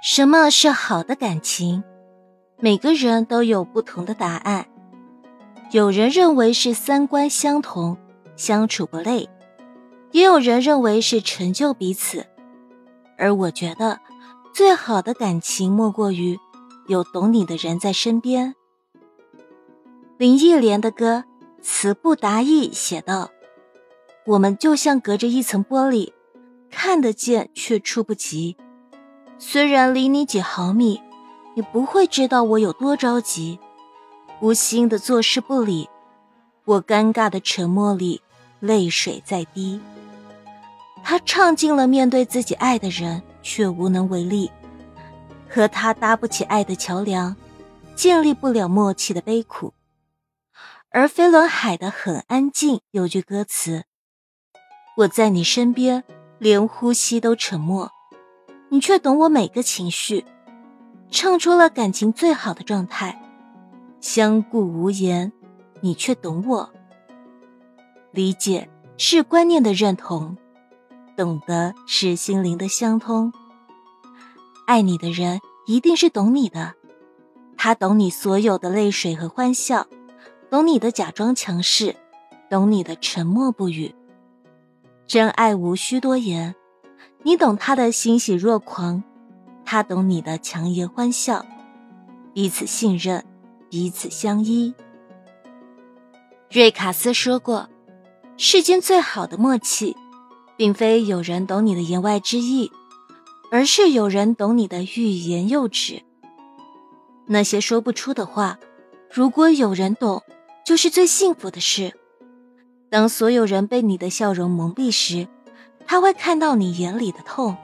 什么是好的感情？每个人都有不同的答案。有人认为是三观相同，相处不累；也有人认为是成就彼此。而我觉得，最好的感情莫过于有懂你的人在身边。林忆莲的歌《词不达意》写道：“我们就像隔着一层玻璃，看得见却触不及。”虽然离你几毫米，你不会知道我有多着急。无心的坐视不理，我尴尬的沉默里，泪水在滴。他唱尽了面对自己爱的人却无能为力，和他搭不起爱的桥梁，建立不了默契的悲苦。而飞轮海的很安静有句歌词：我在你身边，连呼吸都沉默。你却懂我每个情绪，唱出了感情最好的状态。相顾无言，你却懂我。理解是观念的认同，懂得是心灵的相通。爱你的人一定是懂你的，他懂你所有的泪水和欢笑，懂你的假装强势，懂你的沉默不语。真爱无需多言。你懂他的欣喜若狂，他懂你的强颜欢笑，彼此信任，彼此相依。瑞卡斯说过：“世间最好的默契，并非有人懂你的言外之意，而是有人懂你的欲言又止。那些说不出的话，如果有人懂，就是最幸福的事。当所有人被你的笑容蒙蔽时。”他会看到你眼里的痛，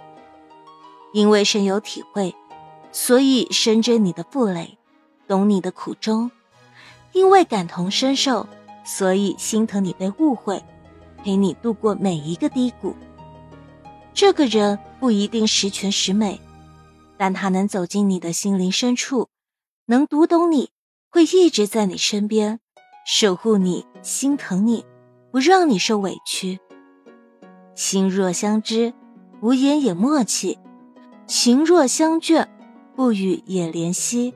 因为深有体会，所以深知你的负累，懂你的苦衷；因为感同身受，所以心疼你被误会，陪你度过每一个低谷。这个人不一定十全十美，但他能走进你的心灵深处，能读懂你，会一直在你身边，守护你，心疼你，不让你受委屈。心若相知，无言也默契；情若相眷，不语也怜惜。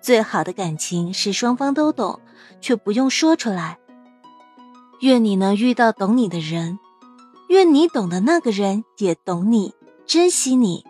最好的感情是双方都懂，却不用说出来。愿你能遇到懂你的人，愿你懂的那个人也懂你，珍惜你。